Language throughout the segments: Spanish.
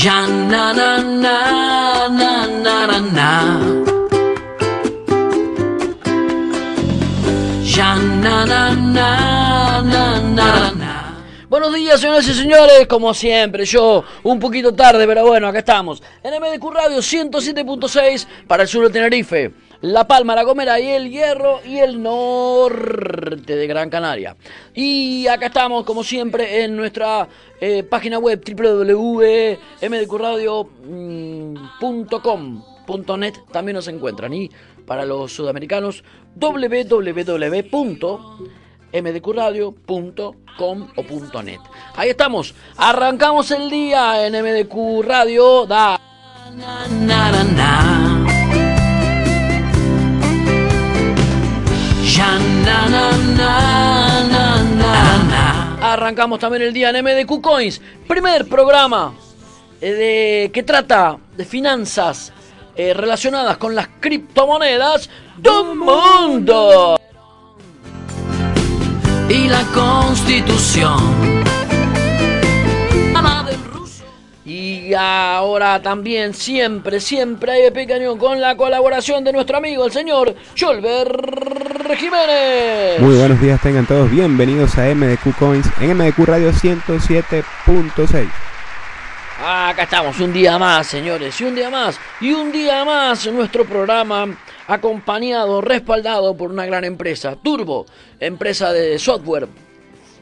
Ya na na na na na na na. Ya na na na na na na. Buenos días, señoras y señores, como siempre, yo un poquito tarde, pero bueno, acá estamos. En MDQ Radio 107.6 para el sur de Tenerife, La Palma, La Gomera y el Hierro y el norte de Gran Canaria. Y acá estamos, como siempre, en nuestra eh, página web www.mdqradio.com.net también nos encuentran. Y para los sudamericanos, www.mdqradio.com o .net. Ahí estamos, arrancamos el día en MDQ Radio. Da. Na. Ya, na, na, na, na, na, na. Arrancamos también el día en MDQ Coins, primer programa eh, de, que trata de finanzas eh, relacionadas con las criptomonedas del mundo. Y la constitución. Y ahora también, siempre, siempre hay pequeño con la colaboración de nuestro amigo, el señor Jolver Jiménez. Muy buenos días, tengan todos bienvenidos a MDQ Coins en MDQ Radio 107.6. Acá estamos, un día más, señores, y un día más, y un día más nuestro programa acompañado, respaldado por una gran empresa, Turbo, empresa de software,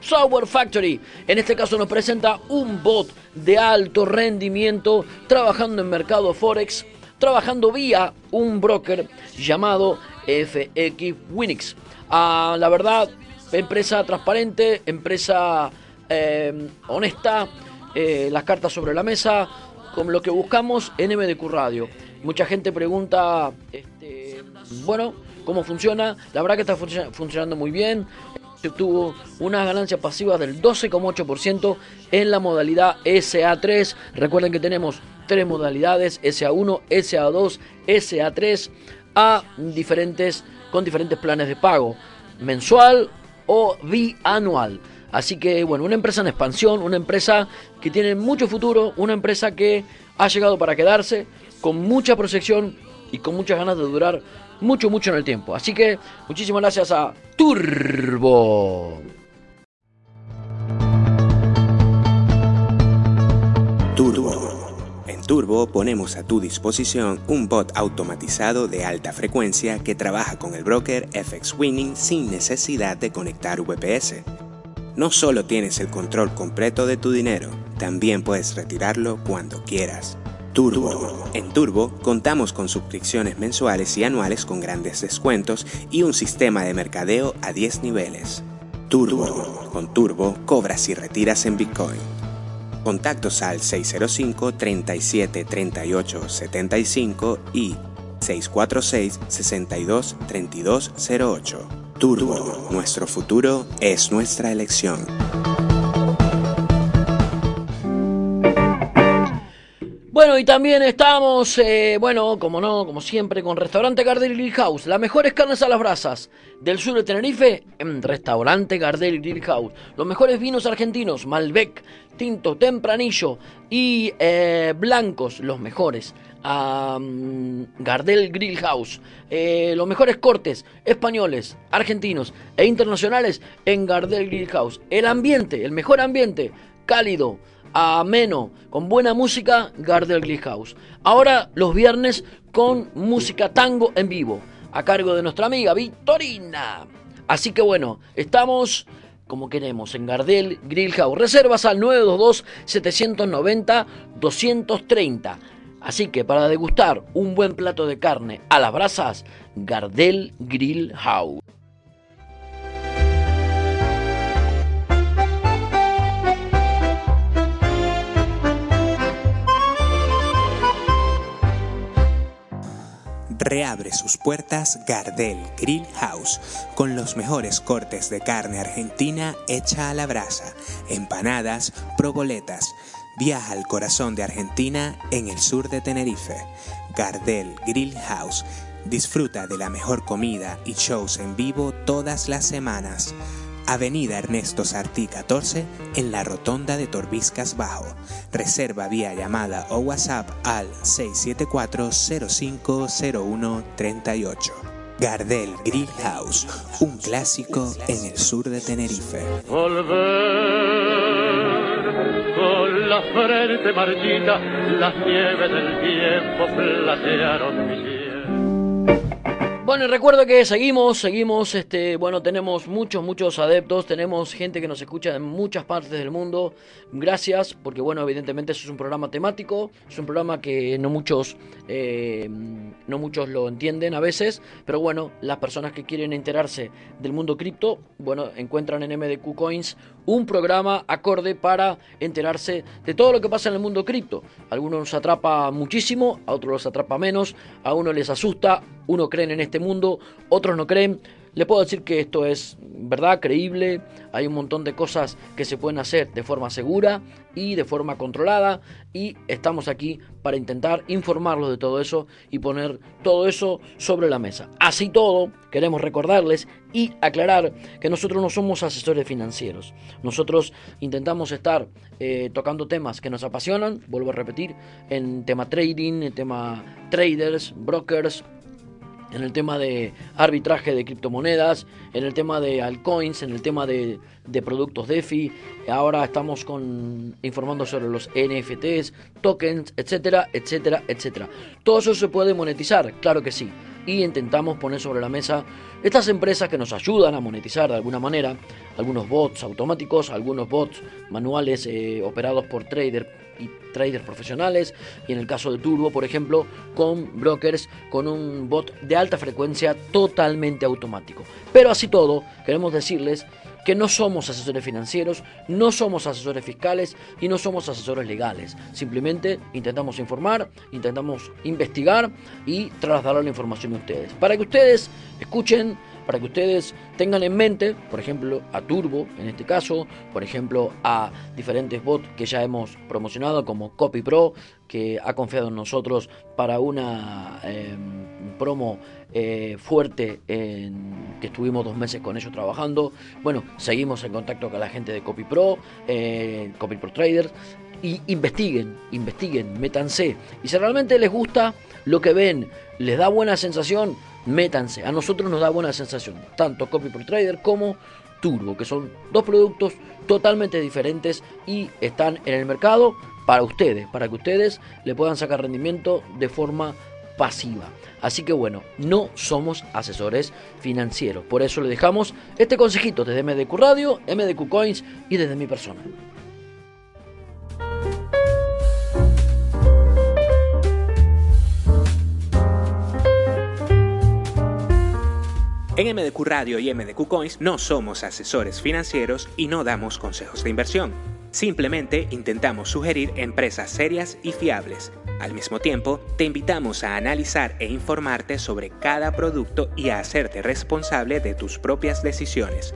Software Factory. En este caso nos presenta un bot de alto rendimiento trabajando en mercado Forex, trabajando vía un broker llamado FX Winix. Ah, la verdad, empresa transparente, empresa eh, honesta, eh, las cartas sobre la mesa, con lo que buscamos en MDQ Radio. Mucha gente pregunta, este, bueno, ¿cómo funciona? La verdad que está func funcionando muy bien. Tuvo unas ganancias pasivas del 12,8% en la modalidad SA3. Recuerden que tenemos tres modalidades, SA1, SA2, SA3, a diferentes, con diferentes planes de pago, mensual o bianual. Así que, bueno, una empresa en expansión, una empresa que tiene mucho futuro, una empresa que ha llegado para quedarse, con mucha proyección y con muchas ganas de durar mucho, mucho en el tiempo. Así que, muchísimas gracias a Turbo. Turbo. En Turbo ponemos a tu disposición un bot automatizado de alta frecuencia que trabaja con el broker FX Winning sin necesidad de conectar VPS. No solo tienes el control completo de tu dinero, también puedes retirarlo cuando quieras. Turbo. En Turbo contamos con suscripciones mensuales y anuales con grandes descuentos y un sistema de mercadeo a 10 niveles. Turbo. Con Turbo cobras y retiras en Bitcoin. Contactos al 605 37 38 75 y 646 62 32 08. Turbo. Nuestro futuro es nuestra elección. Bueno, y también estamos, eh, bueno, como no, como siempre, con Restaurante Gardel Grill House. Las mejores carnes a las brasas del sur de Tenerife en Restaurante Gardel Grill House. Los mejores vinos argentinos, Malbec, Tinto, Tempranillo y eh, blancos, los mejores. Um, Gardel Grill House. Eh, los mejores cortes españoles, argentinos e internacionales en Gardel Grill House. El ambiente, el mejor ambiente, cálido ameno, con buena música, Gardel Grill House. Ahora los viernes con música tango en vivo, a cargo de nuestra amiga Victorina. Así que bueno, estamos como queremos en Gardel Grill House. Reservas al 922-790-230. Así que para degustar un buen plato de carne a las brasas, Gardel Grill House. Reabre sus puertas Gardel Grill House con los mejores cortes de carne argentina hecha a la brasa, empanadas, proboletas. Viaja al corazón de Argentina en el sur de Tenerife. Gardel Grill House. Disfruta de la mejor comida y shows en vivo todas las semanas. Avenida Ernesto Sartí 14 en la Rotonda de Torbiscas Bajo. Reserva vía llamada o WhatsApp al 674-050138. Gardel Grill House, un clásico en el sur de Tenerife. Volver con la frente marchita, las nieves del tiempo platearon mi bueno, recuerdo que seguimos, seguimos, este, bueno, tenemos muchos, muchos adeptos, tenemos gente que nos escucha en muchas partes del mundo. Gracias, porque bueno, evidentemente eso es un programa temático, es un programa que no muchos, eh, no muchos lo entienden a veces, pero bueno, las personas que quieren enterarse del mundo cripto, bueno, encuentran en MDQ Coins un programa acorde para enterarse de todo lo que pasa en el mundo cripto. Algunos los atrapa muchísimo, a otros los atrapa menos, a uno les asusta, uno creen en este mundo, otros no creen. Le puedo decir que esto es verdad, creíble, hay un montón de cosas que se pueden hacer de forma segura y de forma controlada y estamos aquí para intentar informarlos de todo eso y poner todo eso sobre la mesa. Así todo, queremos recordarles y aclarar que nosotros no somos asesores financieros. Nosotros intentamos estar eh, tocando temas que nos apasionan, vuelvo a repetir, en tema trading, en tema traders, brokers, en el tema de arbitraje de criptomonedas, en el tema de altcoins, en el tema de, productos DeFi. Ahora estamos con, informando sobre los NFTs, tokens, etcétera, etcétera, etcétera. Todo eso se puede monetizar, claro que sí. Y intentamos poner sobre la mesa estas empresas que nos ayudan a monetizar de alguna manera, algunos bots automáticos, algunos bots manuales eh, operados por traders y traders profesionales y en el caso de Turbo, por ejemplo, con brokers con un bot de alta frecuencia totalmente automático. Pero así todo, queremos decirles que no somos asesores financieros, no somos asesores fiscales y no somos asesores legales. Simplemente intentamos informar, intentamos investigar y trasladar la información a ustedes. Para que ustedes escuchen para que ustedes tengan en mente, por ejemplo, a Turbo, en este caso, por ejemplo, a diferentes bots que ya hemos promocionado, como Copy Pro, que ha confiado en nosotros para una em, promo eh, fuerte en, que estuvimos dos meses con ellos trabajando. Bueno, seguimos en contacto con la gente de Copy Pro, eh, Copy Pro Traders. Y investiguen, investiguen, métanse. Y si realmente les gusta lo que ven, les da buena sensación, métanse. A nosotros nos da buena sensación, tanto Copy Trader como Turbo, que son dos productos totalmente diferentes y están en el mercado para ustedes, para que ustedes le puedan sacar rendimiento de forma pasiva. Así que bueno, no somos asesores financieros. Por eso le dejamos este consejito desde MDQ Radio, MDQ Coins y desde mi persona. En MDQ Radio y MDQ Coins no somos asesores financieros y no damos consejos de inversión. Simplemente intentamos sugerir empresas serias y fiables. Al mismo tiempo, te invitamos a analizar e informarte sobre cada producto y a hacerte responsable de tus propias decisiones.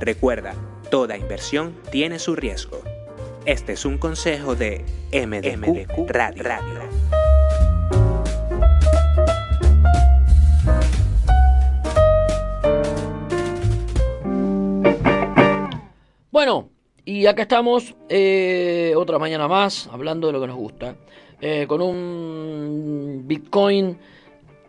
Recuerda, toda inversión tiene su riesgo. Este es un consejo de MDQ, Radio. Y acá estamos eh, otra mañana más hablando de lo que nos gusta. Eh, con un Bitcoin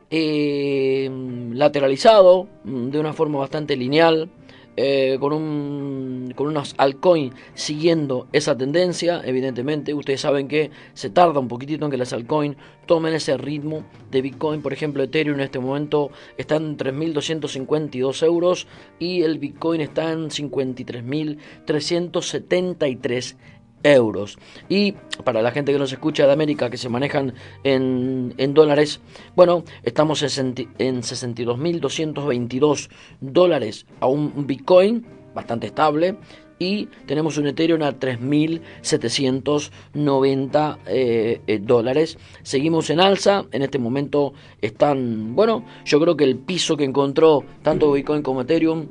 eh, lateralizado de una forma bastante lineal. Eh, con, un, con unos altcoins siguiendo esa tendencia, evidentemente. Ustedes saben que se tarda un poquitito en que las altcoins tomen ese ritmo de Bitcoin. Por ejemplo, Ethereum en este momento está en 3.252 euros y el Bitcoin está en 53.373 euros. Y para la gente que nos escucha de América, que se manejan en, dólares, bueno, estamos en, en 62.222 dólares a un Bitcoin, bastante estable. y tenemos un Ethereum a 3.790 eh, eh, dólares. Seguimos en alza, en este momento están, bueno, yo creo que el piso que encontró tanto Bitcoin como Ethereum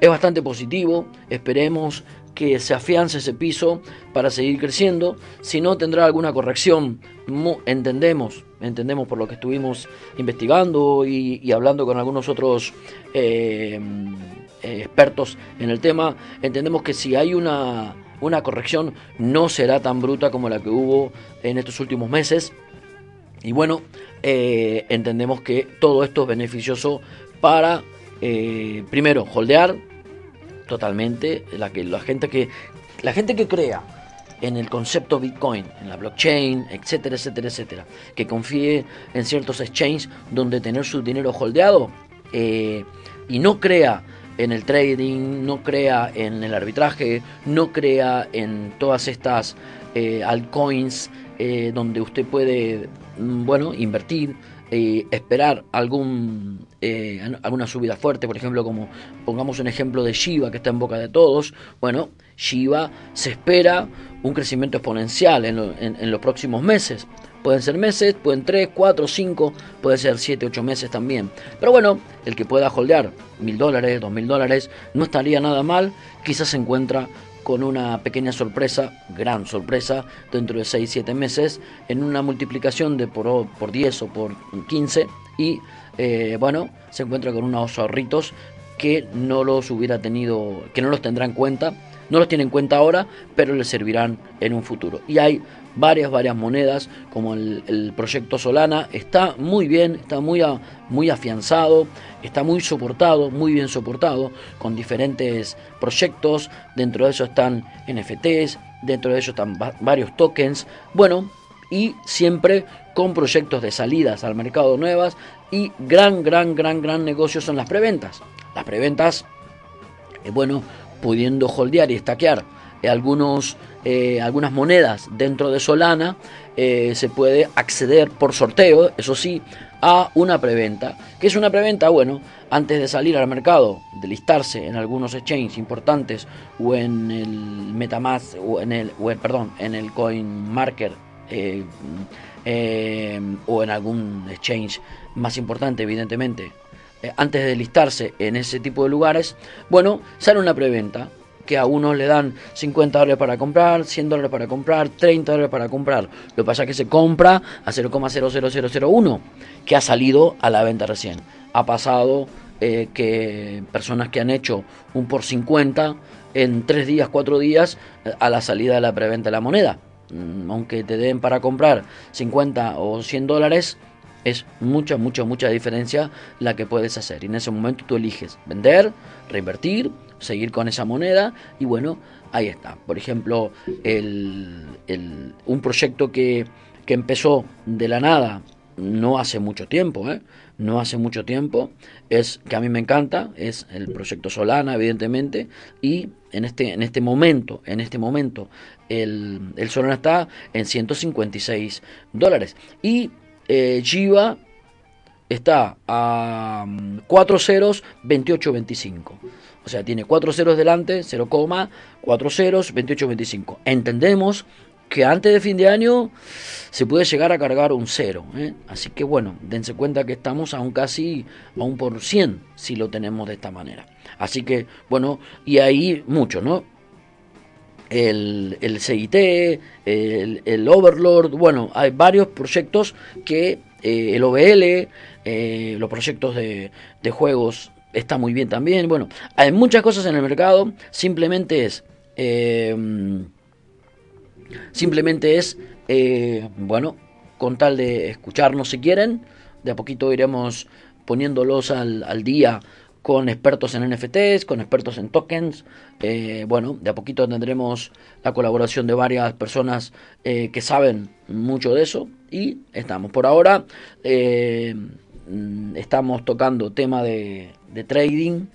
es bastante positivo, esperemos que se afiance ese piso para seguir creciendo, si no tendrá alguna corrección, entendemos, entendemos por lo que estuvimos investigando y, hablando con algunos otros eh, expertos en el tema, entendemos que si hay una, una corrección no será tan bruta como la que hubo en estos últimos meses. Y bueno, eh, entendemos que todo esto es beneficioso para, eh, primero, holdear totalmente, la, que, la, gente que, la gente que crea en el concepto Bitcoin, en la blockchain, etcétera, etcétera, etcétera, que confíe en ciertos exchanges donde tener su dinero holdeado y no crea en el trading, no crea en el arbitraje, no crea en todas estas eh, altcoins eh, donde usted puede, mm, bueno, invertir, eh, esperar algún, alguna subida fuerte, por ejemplo, como pongamos un ejemplo de Shiba que está en boca de todos, bueno, Shiba se espera un crecimiento exponencial en los próximos meses. Pueden ser meses, pueden 3, 4, 5, puede ser 7, 8 meses también. Pero bueno, el que pueda holdear mil dólares, dos mil dólares, no estaría nada mal. Quizás se encuentra con una pequeña sorpresa, gran sorpresa, dentro de 6, 7 meses, en una multiplicación de por, por 10 o por 15 y eh, bueno, se encuentra con unos ahorritos que no los hubiera tenido, que no los tendrá en cuenta, no los tiene en cuenta ahora, pero le servirán en un futuro. Y hay varias, varias monedas, como el, proyecto Solana, está muy bien, está muy, muy afianzado, está muy soportado, muy bien soportado, con diferentes proyectos, dentro de eso están NFTs, dentro de eso están varios tokens, bueno, y siempre con proyectos de salidas al mercado nuevas y gran, gran, gran, gran negocio son las preventas. Las preventas, eh, bueno, pudiendo holdear y estaquear algunos, eh, algunas monedas dentro de Solana, eh, se puede acceder por sorteo, eso sí, a una preventa. ¿Qué es una preventa? Bueno, antes de salir al mercado, de listarse en algunos exchanges importantes o en el Metamask o en el, perdón, en el CoinMarket eh, eh, o en algún exchange más importante, evidentemente, antes de listarse en ese tipo de lugares, bueno, sale una preventa que a unos le dan 50 dólares para comprar, 100 dólares para comprar, 30 dólares para comprar. Lo que pasa es que se compra a 0,00001, que ha salido a la venta recién. Ha pasado eh, que personas que han hecho un por 50 en 3 días, 4 días eh, a la salida de la preventa de la moneda. Mm, aunque te den para comprar 50 o 100 dólares, es mucha, mucha, mucha diferencia la que puedes hacer. Y en ese momento tú eliges vender, reinvertir seguir con esa moneda y bueno, ahí está. Por ejemplo, el, un proyecto que, que, empezó de la nada no hace mucho tiempo, ¿eh? no hace mucho tiempo, es que a mí me encanta, es el proyecto Solana, evidentemente, y en este, en este momento, en este momento, el, el Solana está en 156 dólares. Y eh, Jiva está a 4 mm, ceros, 28.25. O sea, tiene 4 ceros delante, 0, 4 ceros, 28, 25. Entendemos que antes de fin de año se puede llegar a cargar un cero. ¿eh? Así que bueno, dense cuenta que estamos a un casi a un por cien si lo tenemos de esta manera. Así que bueno, y ahí mucho, ¿no? El, el CIT, el, el, Overlord, bueno, hay varios proyectos que eh, el OBL, eh, los proyectos de, de juegos está muy bien también. Bueno, hay muchas cosas en el mercado. Simplemente es. Eh, simplemente es. Bueno, con tal de escucharnos si quieren. De a poquito iremos poniéndolos al, al día con expertos en NFTs, con expertos en tokens. Eh, bueno, de a poquito tendremos la colaboración de varias personas que saben mucho de eso. Y estamos. Por ahora estamos tocando tema de trading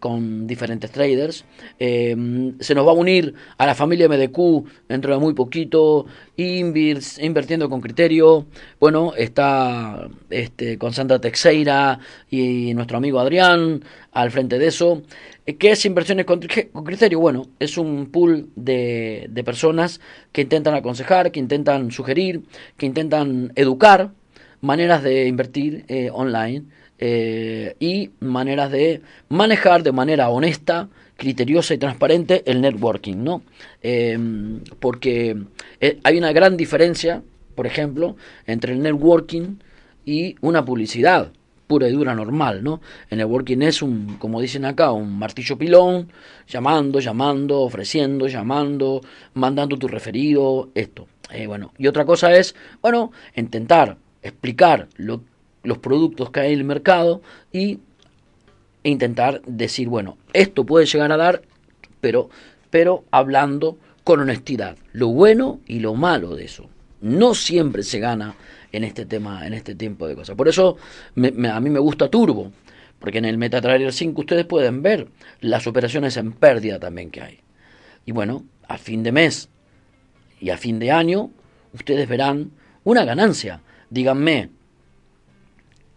con diferentes traders. Eh, se nos va a unir a la familia MDQ dentro de muy poquito, invirtiendo con criterio. Bueno, está este, con Sandra Texeira y nuestro amigo Adrián al frente de eso. Eh, ¿Qué es inversiones con, criterio? Bueno, es un pool de, de personas que intentan aconsejar, que intentan sugerir, que intentan educar maneras de invertir eh, online eh, y maneras de manejar de manera honesta, criteriosa y transparente el networking, ¿no? Em, porque eh, hay una gran diferencia, por ejemplo, entre el networking y una publicidad pura y dura normal, ¿no? El networking es un, como dicen acá, un martillo pilón, llamando, llamando, ofreciendo, llamando, mandando tu referido, esto. bueno, y otra cosa es, bueno, intentar explicar los productos que hay en el mercado y e intentar decir, bueno, esto puede llegar a dar, pero, pero hablando con honestidad, lo bueno y lo malo de eso. No siempre se gana en este tema, en este tiempo de cosas. Por eso a mí me gusta Turbo, porque en el MetaTrader 5 ustedes pueden ver las operaciones en pérdida también que hay. Y bueno, a fin de mes y a fin de año, ustedes verán una ganancia díganme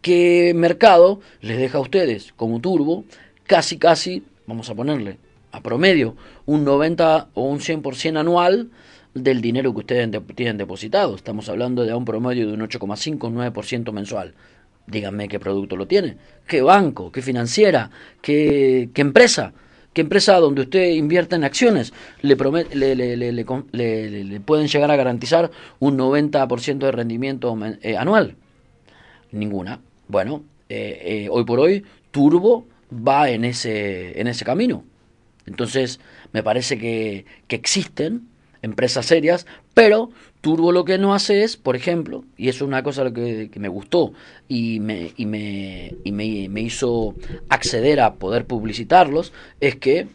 qué mercado les deja a ustedes como turbo casi casi, vamos a ponerle a promedio, un 90 o un 100% anual del dinero que ustedes tienen depositado. Estamos hablando de un promedio de un 8,5 9% mensual. Díganme qué producto lo tiene, qué banco, qué financiera, qué, qué empresa ¿Qué empresa donde usted invierte en acciones le, le, pueden llegar a garantizar un 90% de rendimiento eh, anual? Ninguna. Bueno, eh, eh, hoy por hoy Turbo va en ese, en ese camino. Entonces, me parece que, que existen empresas serias, pero Turbo lo que no hace es, por ejemplo, y eso es una cosa que, que me gustó y, me, y, me, y me, me, hizo acceder a poder publicitarlos, es que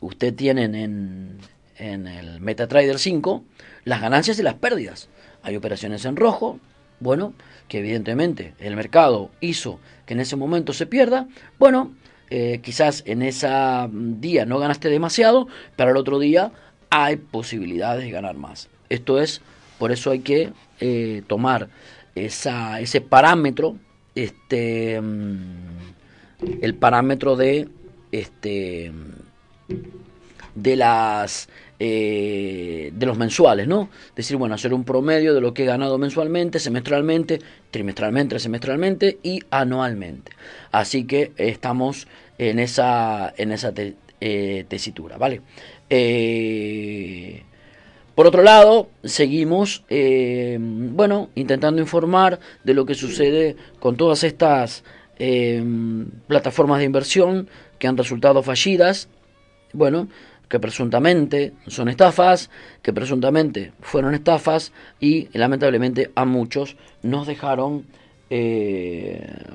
usted tiene en, en el MetaTrader 5 las ganancias y las pérdidas. Hay operaciones en rojo, bueno, que evidentemente el mercado hizo que en ese momento se pierda, bueno, eh, quizás en ese día no ganaste demasiado, pero el otro día hay posibilidades de ganar más. Esto es, por eso hay que eh, tomar esa, ese parámetro, este, mm, el parámetro de, este, de las eh, de los mensuales, ¿no? Decir, bueno, hacer un promedio de lo que he ganado mensualmente, semestralmente, trimestralmente, semestralmente y anualmente. Así que estamos en esa, en esa eh, tesitura, ¿vale? Eh, por otro lado, seguimos, eh, bueno, intentando informar de lo que sucede con todas estas plataformas de inversión que han resultado fallidas, bueno, que presuntamente son estafas, que presuntamente fueron estafas y lamentablemente a muchos nos dejaron,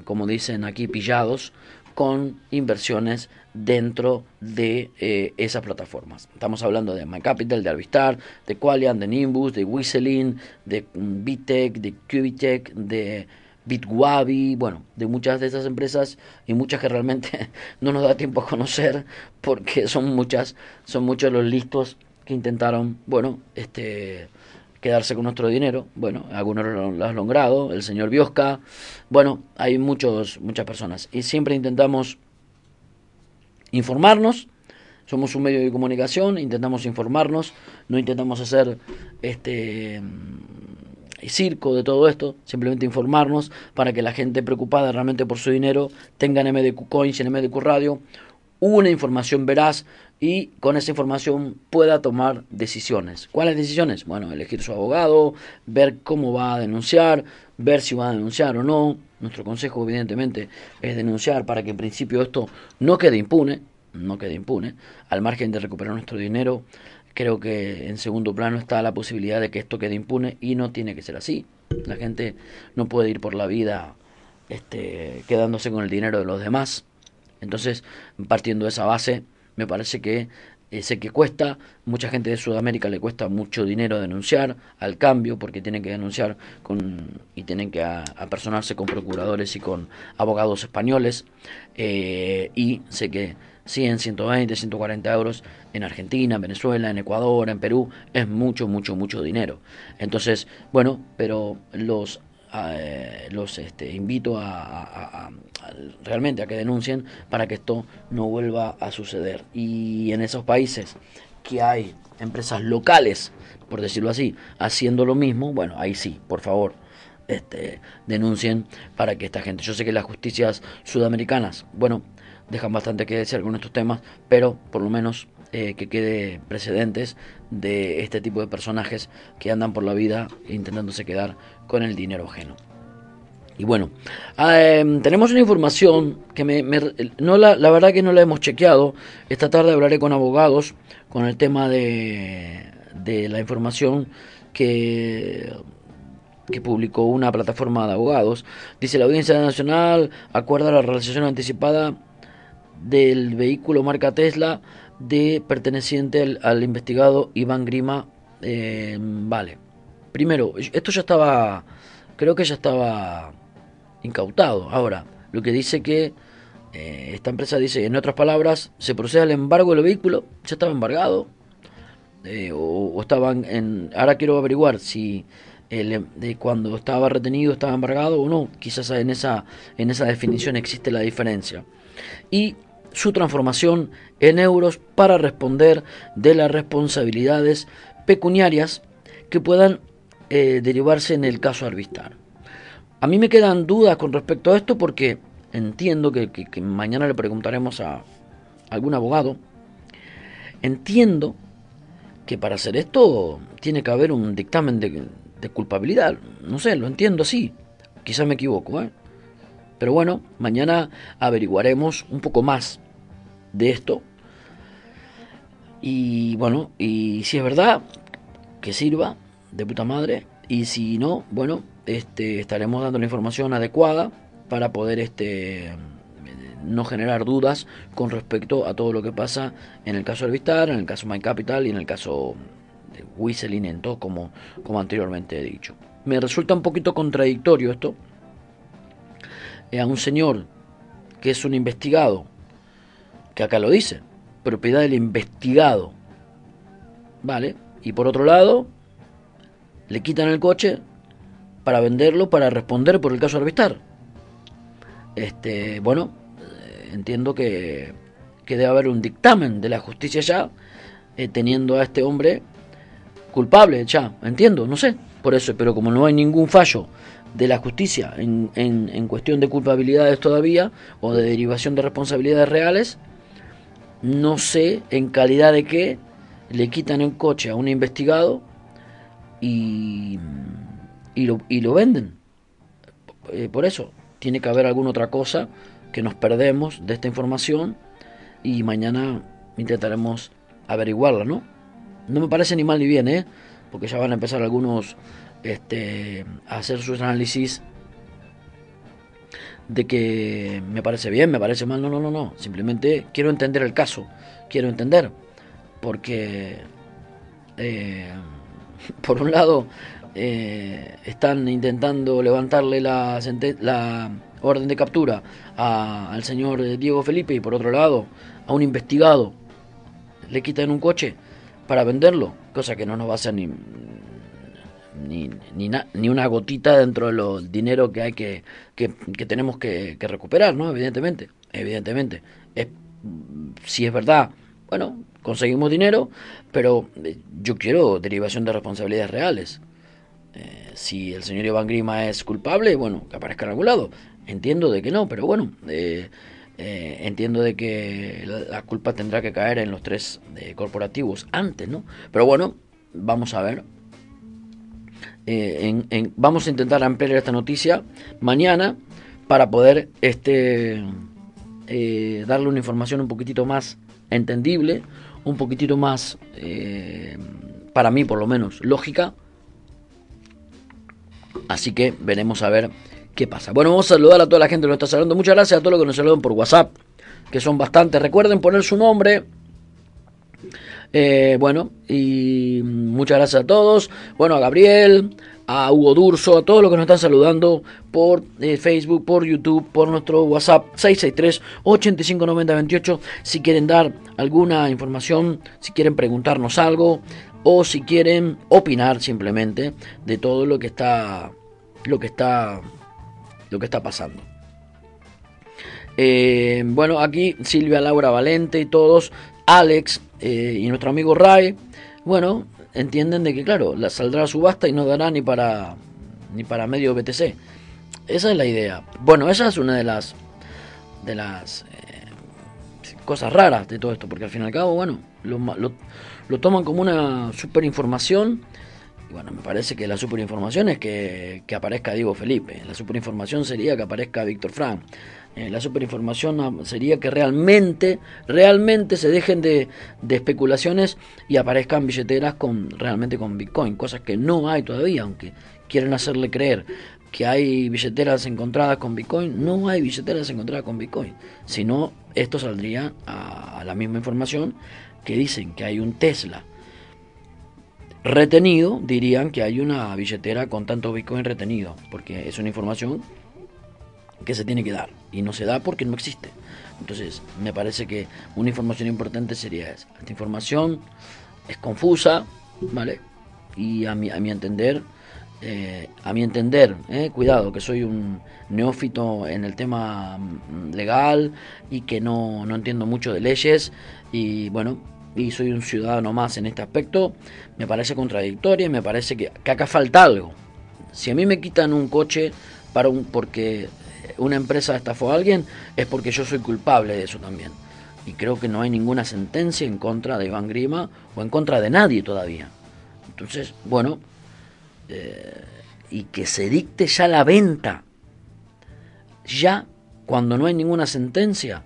como dicen aquí, pillados con inversiones dentro de eh, esas plataformas. Estamos hablando de MyCapital, de Arvistar, de Qualian, de Nimbus, de Whistling, de Bitec, de Cubitech, de Bitwabi, bueno, de muchas de esas empresas y muchas que realmente no nos da tiempo a conocer porque son muchas, son muchos los listos que intentaron, bueno, este quedarse con nuestro dinero. Bueno, algunos lo, han logrado, el señor Biosca. Bueno, hay muchos, muchas personas. Y siempre intentamos informarnos. Somos un medio de comunicación, intentamos informarnos, no intentamos hacer este circo de todo esto, simplemente informarnos para que la gente preocupada realmente por su dinero tenga en MDQ Coins y en MDQ Radio una información veraz y con esa información pueda tomar decisiones. ¿Cuáles decisiones? Bueno, elegir su abogado, ver cómo va a denunciar, ver si va a denunciar o no. Nuestro consejo evidentemente es denunciar para que en principio esto no quede impune, no quede impune, al margen de recuperar nuestro dinero. Creo que en segundo plano está la posibilidad de que esto quede impune y no tiene que ser así. La gente no puede ir por la vida este, quedándose con el dinero de los demás. Entonces, partiendo de esa base, me parece que eh, sé que cuesta, mucha gente de Sudamérica le cuesta mucho dinero denunciar al cambio porque tienen que denunciar con, y tienen que apersonarse con procuradores y con abogados españoles eh, y sé que 100, 120, 140 euros en Argentina, en Venezuela, en Ecuador, en Perú, es mucho, mucho, mucho dinero. Entonces, bueno, pero los eh, los este, invito a, realmente a que denuncien para que esto no vuelva a suceder. Y en esos países que hay empresas locales, por decirlo así, haciendo lo mismo, bueno, ahí sí, por favor, este, denuncien para que esta gente. Yo sé que las justicias sudamericanas, bueno, dejan bastante que decir con estos temas, pero por lo menos eh, que quede precedentes de este tipo de personajes que andan por la vida intentándose quedar con el dinero ajeno. Y bueno, em, tenemos una información que me, no la, la, verdad que no la hemos chequeado. Esta tarde hablaré con abogados con el tema de, de la información que que publicó una plataforma de abogados. Dice la Audiencia Nacional acuerda la realización anticipada del vehículo marca Tesla de perteneciente al, investigado Iván Grima. Eh, vale. Primero, esto ya estaba, creo que ya estaba incautado. Ahora, lo que dice que eh, esta empresa dice, en otras palabras, se procede al embargo del vehículo, ya estaba embargado. Eh, o, estaban en... Ahora quiero averiguar si el, de cuando estaba retenido estaba embargado o no. Quizás en esa, en esa definición existe la diferencia. Y su transformación en euros para responder de las responsabilidades pecuniarias que puedan eh, derivarse en el caso Arvistar. A mí me quedan dudas con respecto a esto porque entiendo que, mañana le preguntaremos a algún abogado. Entiendo que para hacer esto tiene que haber un dictamen de, de culpabilidad. No sé, lo entiendo así. Quizás me equivoco, ¿eh? Pero bueno, mañana averiguaremos un poco más de esto. Y bueno, y si es verdad, que sirva de puta madre. Y si no, bueno, este, estaremos dando la información adecuada para poder este, no generar dudas con respecto a todo lo que pasa en el caso de Vistar, en el caso My Capital y en el caso de Whistling como, como anteriormente he dicho. Me resulta un poquito contradictorio esto. A un señor que es un investigado que acá lo dice, propiedad del investigado. ¿Vale? Y por otro lado, le quitan el coche para venderlo, para responder por el caso Arvistar. Este, bueno, eh, entiendo que, que, debe haber un dictamen de la justicia ya, eh, teniendo a este hombre culpable ya, entiendo, no sé, por eso, pero como no hay ningún fallo de la justicia en, en, en cuestión de culpabilidades todavía o de derivación de responsabilidades reales, no sé en calidad de qué le quitan el coche a un investigado y, y, lo, y lo venden. Eh, por eso, tiene que haber alguna otra cosa que nos perdemos de esta información y mañana intentaremos averiguarla, ¿no? No me parece ni mal ni bien, ¿eh? Porque ya van a empezar algunos este, hacer sus análisis de que me parece bien, me parece mal, no, no, no, no, simplemente quiero entender el caso, quiero entender, porque eh, por un lado eh, están intentando levantarle la, orden de captura al señor Diego Felipe y por otro lado a un investigado. Le quitan un coche para venderlo, cosa que no nos va a hacer ni, ni, ni, ni, una gotita dentro de los dinero que hay que, que, tenemos que, recuperar, ¿no? Evidentemente, evidentemente. Es, si es verdad, bueno, conseguimos dinero, pero eh, yo quiero derivación de responsabilidades reales. Eh, si el señor Iván Grima es culpable, bueno, que aparezca en algún lado. Entiendo de que no, pero bueno, eh, entiendo de que la, culpa tendrá que caer en los tres corporativos antes, ¿no? Pero bueno, vamos a ver, eh, vamos a intentar ampliar esta noticia mañana para poder este, eh, darle una información un poquitito más entendible, un poquitito más, eh, para mí por lo menos, lógica. Así que veremos a ver qué pasa. Bueno, vamos a saludar a toda la gente que nos está saludando. Muchas gracias a todos los que nos saludan por WhatsApp, que son bastantes. Recuerden poner su nombre Eh, bueno, y muchas gracias a todos. Bueno, a Gabriel, a Hugo Durso, a todos los que nos están saludando por eh, Facebook, por YouTube, por nuestro WhatsApp 663 859028 si quieren dar alguna información, si quieren preguntarnos algo o si quieren opinar simplemente de todo lo que está lo que está lo que está pasando. Eh, bueno, aquí Silvia Laura Valente y todos, Alex eh, y nuestro amigo Ray, bueno, entienden de que claro, la saldrá a subasta y no dará ni para ni para medio BTC. Esa es la idea. Bueno, esa es una de las de las eh, cosas raras de todo esto, porque al fin y al cabo, bueno, lo, lo, toman como una super información. Y bueno, me parece que la superinformación es que, que aparezca Diego Felipe. La superinformación sería que aparezca Víctor Frank. Eh, la superinformación sería que realmente, realmente se dejen de, especulaciones y aparezcan billeteras con realmente con Bitcoin, cosas que no hay todavía, aunque quieren hacerle creer que hay billeteras encontradas con Bitcoin, no hay billeteras encontradas con Bitcoin, sino esto saldría a, a la misma información que dicen que hay un Tesla retenido, dirían que hay una billetera con tanto Bitcoin retenido, porque es una información que se tiene que dar y no se da porque no existe. Entonces, me parece que una información importante sería esa. Esta información es confusa, ¿vale? Y a mi, a mi entender, eh, a mi entender, eh, cuidado, que soy un neófito en el tema mm, legal y que no, no entiendo mucho de leyes y bueno, y soy un ciudadano más en este aspecto, me parece contradictorio y me parece que, que acá falta algo. Si a mí me quitan un coche para un, porque una empresa estafó a alguien, es porque yo soy culpable de eso también. Y creo que no hay ninguna sentencia en contra de Iván Grima o en contra de nadie todavía. Entonces, bueno, eh, y que se dicte ya la venta, ya cuando no hay ninguna sentencia,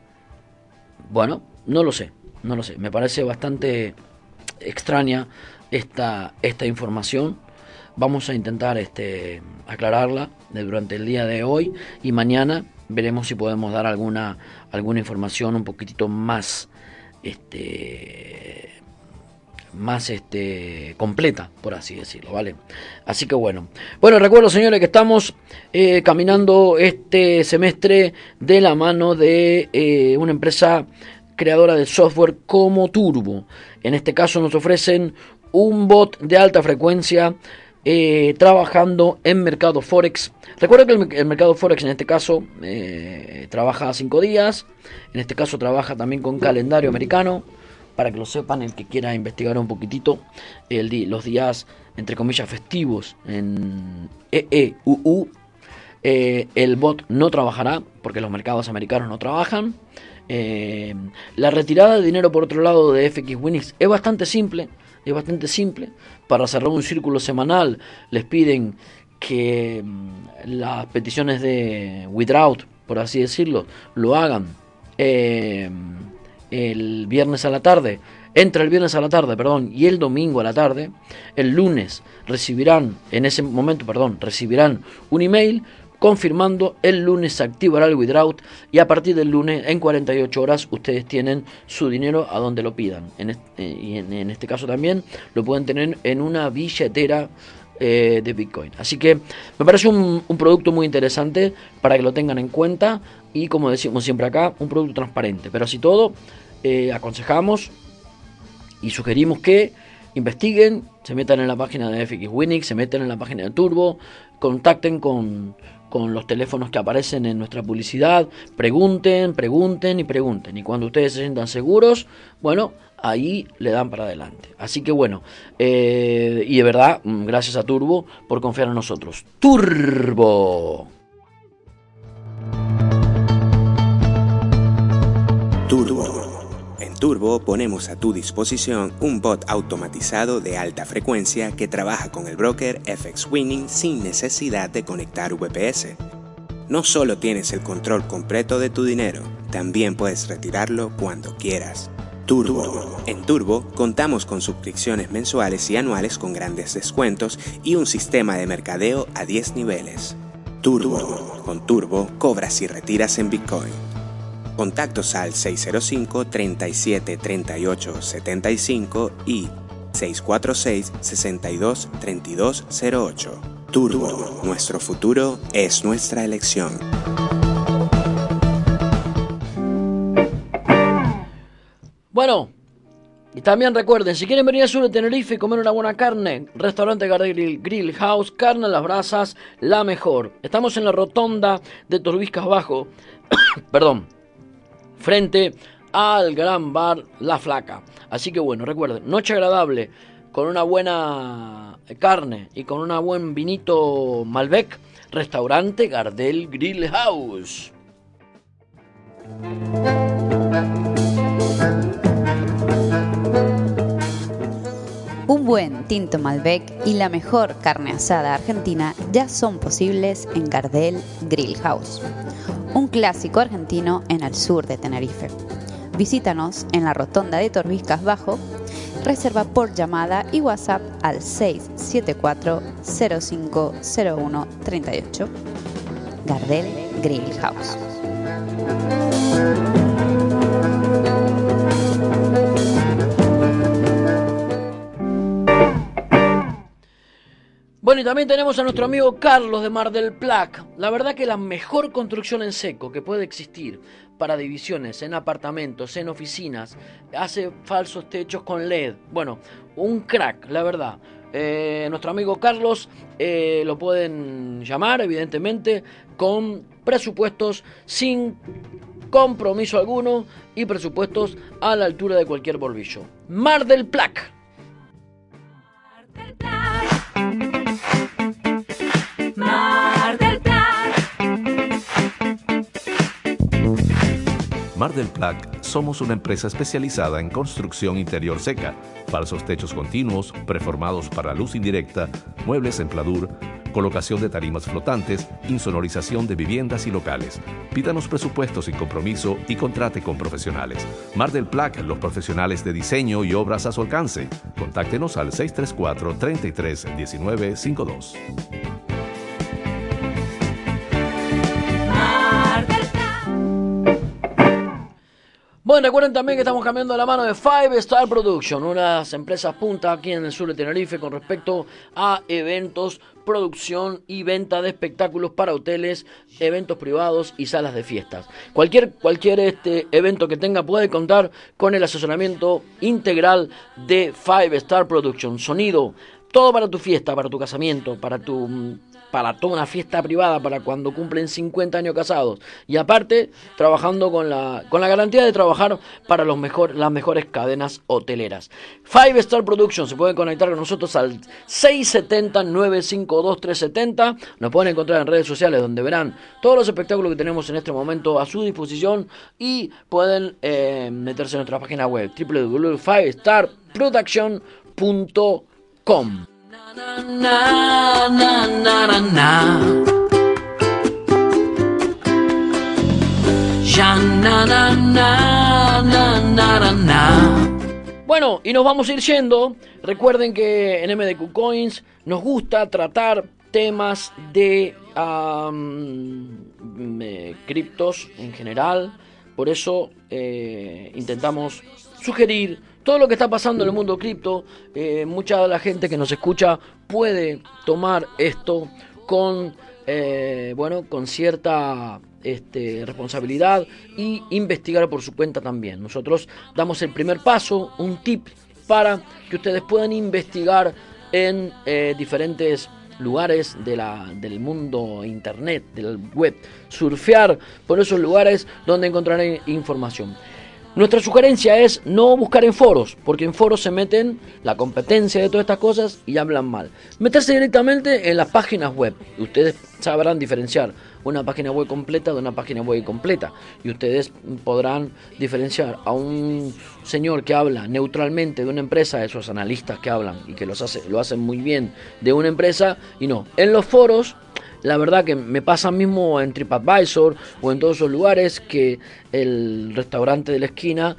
bueno, no lo sé, no lo sé. Me parece bastante extraña esta, esta información Vamos a intentar este, aclararla durante el día de hoy y mañana veremos si podemos dar alguna, alguna información un poquitito más este más este completa por así decirlo vale así que bueno. Bueno recuerdo señores que estamos eh, caminando este semestre de la mano de eh, una empresa creadora de software como Turbo. En este caso nos ofrecen un bot de alta frecuencia eh, trabajando en mercado Forex. Recuerda que el, mercado Forex en este caso eh, trabaja cinco días, en este caso trabaja también con calendario americano, para que lo sepan el que quiera investigar un poquitito, el, los días entre comillas festivos en EEUU. Eh, el bot no trabajará porque los mercados americanos no trabajan. la retirada de dinero por otro lado de FX Winix es bastante simple es bastante simple. Para cerrar un círculo semanal les piden que mm, las peticiones de without, por así decirlo, lo hagan eh, el viernes a la tarde. Entra el viernes a la tarde, perdón, y el domingo a la tarde. El lunes recibirán, en ese momento, perdón, recibirán un email confirmando el lunes se activará el without y a partir del lunes en 48 horas ustedes tienen su dinero a donde lo pidan. En eh, y en, este caso también lo pueden tener en una billetera eh, de Bitcoin. Así que me parece un, producto muy interesante para que lo tengan en cuenta y como decimos siempre acá, un producto transparente. Pero así todo, eh, aconsejamos y sugerimos que investiguen, se metan en la página de FX Winix, se metan en la página de Turbo, contacten con, con los teléfonos que aparecen en nuestra publicidad, pregunten, pregunten y pregunten. Y cuando ustedes se sientan seguros, bueno, ahí le dan para adelante. Así que bueno, eh, y de verdad, mm, gracias a Turbo por confiar en nosotros. Turbo. Turbo. Ponemos a tu disposición un bot automatizado de alta frecuencia que trabaja con el broker FX Winning sin necesidad de conectar VPS. No solo tienes el control completo de tu dinero, también puedes retirarlo cuando quieras. Turbo. En Turbo contamos con suscripciones mensuales y anuales con grandes descuentos y un sistema de mercadeo a 10 niveles. Turbo. Con Turbo cobras y retiras en Bitcoin. Contactos al 605 37 38 75 y 646 62 32 08. Turbo, nuestro futuro es nuestra elección. Bueno, y también recuerden, si quieren venir al sur de Tenerife y comer una buena carne, restaurante Gardel Grill House, carne a las brasas, la mejor. Estamos en la rotonda de Torbiscas Bajo, perdón, frente al gran bar La Flaca. Así que bueno, recuerden, noche agradable con una buena carne y con un buen vinito Malbec, restaurante Gardel Grill House. Un buen tinto Malbec y la mejor carne asada argentina ya son posibles en Gardel Grill House, un clásico argentino en el sur de Tenerife. Visítanos en la rotonda de Torbiscas Bajo, reserva por llamada y WhatsApp al 674 0501 38. Gardel Grill House. Bueno, y también tenemos a nuestro amigo Carlos de Mar del Plac. La verdad que la mejor construcción en seco que puede existir para divisiones en apartamentos, en oficinas, hace falsos techos con LED. Bueno, un crack, la verdad. Eh, nuestro amigo Carlos eh, lo pueden llamar, evidentemente, con presupuestos sin compromiso alguno y presupuestos a la altura de cualquier bolvillo. Mar del Plac. Mar del Plac somos una empresa especializada en construcción interior seca, falsos techos continuos, preformados para luz indirecta, muebles en pladur, colocación de tarimas flotantes, insonorización de viviendas y locales. Pídanos presupuestos sin compromiso y contrate con profesionales. Mar del Plac, los profesionales de diseño y obras a su alcance. Contáctenos al 634 33 19 52. Bueno, recuerden también que estamos cambiando la mano de Five Star Production, unas empresas punta aquí en el sur de Tenerife con respecto a eventos, producción y venta de espectáculos para hoteles, eventos privados y salas de fiestas. Cualquier, cualquier este evento que tenga puede contar con el asesoramiento integral de Five Star Production. Sonido, todo para tu fiesta, para tu casamiento, para tu mm, para toda una fiesta privada para cuando cumplen 50 años casados y aparte trabajando con la con la garantía de trabajar para los mejor, las mejores cadenas hoteleras. Five Star Production se puede conectar con nosotros al 670 952 370. Nos pueden encontrar en redes sociales donde verán todos los espectáculos que tenemos en este momento a su disposición y pueden eh, meterse en nuestra página web www.fivestarproduction.com. Bueno, y nos vamos a ir yendo. Recuerden que en MDQ Coins nos gusta tratar temas de eh, criptos en general. Por eso eh, intentamos sugerir todo lo que está pasando en el mundo cripto. Eh, mucha de la gente que nos escucha puede tomar esto con, eh, bueno, con cierta este, responsabilidad y investigar por su cuenta también. Nosotros damos el primer paso, un tip para que ustedes puedan investigar en eh, diferentes lugares de la, del mundo internet, del web, surfear por esos lugares donde encontrarán información. Nuestra sugerencia es no buscar en foros, porque en foros se meten la competencia de todas estas cosas y hablan mal. Meterse directamente en las páginas web. Ustedes sabrán diferenciar una página web completa de una página web incompleta. Y ustedes podrán diferenciar a un señor que habla neutralmente de una empresa, de esos analistas que hablan y que los hace, lo hacen muy bien de una empresa, y no. En los foros la verdad que me pasa mismo en TripAdvisor o en todos esos lugares que el restaurante de la esquina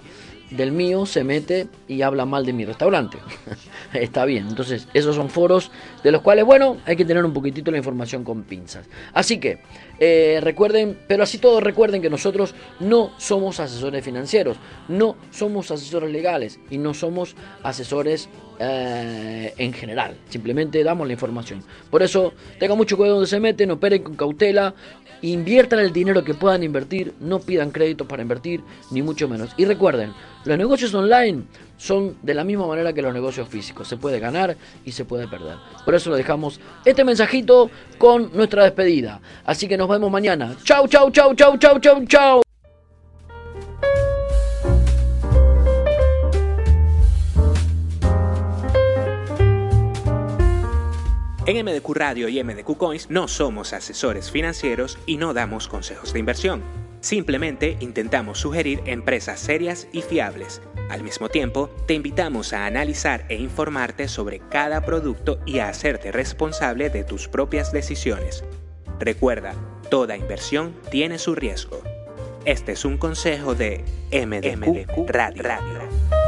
del mío se mete y habla mal de mi restaurante. Está bien, entonces esos son foros de los cuales, bueno, hay que tener un poquitito la información con pinzas. Así que eh, recuerden, pero así todos recuerden que nosotros no somos asesores financieros, no somos asesores legales y no somos asesores eh, en general. Simplemente damos la información. Por eso, tengan mucho cuidado donde se meten, operen con cautela, inviertan el dinero que puedan invertir, no pidan créditos para invertir, ni mucho menos. Y recuerden, los negocios online son de la misma manera que los negocios físicos. Se puede ganar y se puede perder. Por eso lo dejamos este mensajito con nuestra despedida. Así que nos vemos mañana. Chau, chau, chau, chau, chau, chau, chau. En MDQ Radio y MDQ Coins no somos asesores financieros y no damos consejos de inversión. Simplemente intentamos sugerir empresas serias y fiables. Al mismo tiempo, te invitamos a analizar e informarte sobre cada producto y a hacerte responsable de tus propias decisiones. Recuerda, toda inversión tiene su riesgo. Este es un consejo de MDQ, Radio.